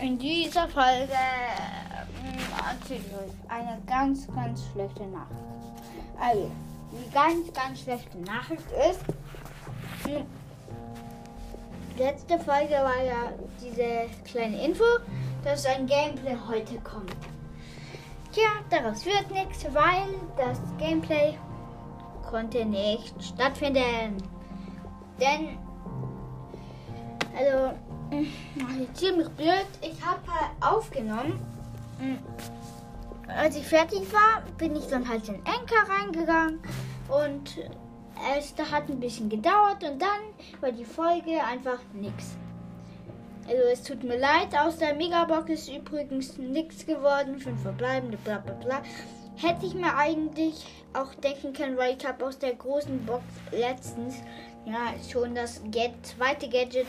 In dieser Folge äh, erzähle ich euch eine ganz, ganz schlechte Nachricht. Also, die ganz, ganz schlechte Nachricht ist, mh, letzte Folge war ja diese kleine Info, dass ein Gameplay heute kommt. Tja, daraus wird nichts, weil das Gameplay konnte nicht stattfinden. Denn, also, ziemlich blöd, ich habe halt aufgenommen. Als ich fertig war, bin ich dann halt in Enker reingegangen und es hat ein bisschen gedauert und dann war die Folge einfach nix. Also es tut mir leid, aus der Megabox ist übrigens nichts geworden, fünf verbleibende, bla bla bla. Hätte ich mir eigentlich auch denken können, weil ich habe aus der großen Box letztens ja schon das Get zweite Gadget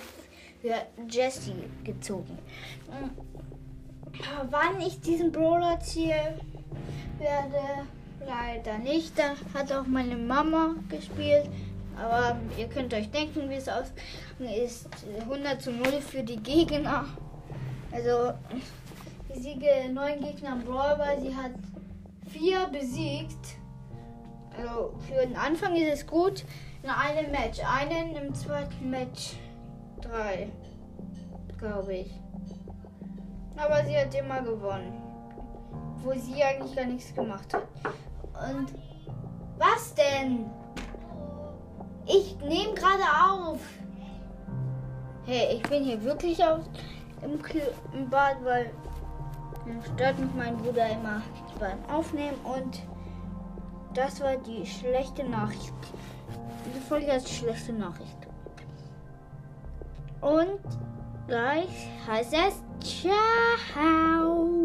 für Jessie gezogen. Mm. Wann ich diesen Brawler ziehe, werde leider nicht. Da hat auch meine Mama gespielt. Aber ihr könnt euch denken, wie es ausgegangen ist. 100 zu 0 für die Gegner. Also, die Siege neun Gegner im Brawl, sie hat vier besiegt. Also, für den Anfang ist es gut. In einem Match. Einen im zweiten Match. Drei. Glaube ich. Aber sie hat immer gewonnen. Wo sie eigentlich gar nichts gemacht hat. Und was denn? Ich nehme gerade auf. Hey, ich bin hier wirklich auf, im, im Bad, weil dann stört mich mein Bruder immer beim Aufnehmen und das war die schlechte Nachricht. Diese Folge ist schlechte Nachricht. Und gleich heißt es Ciao.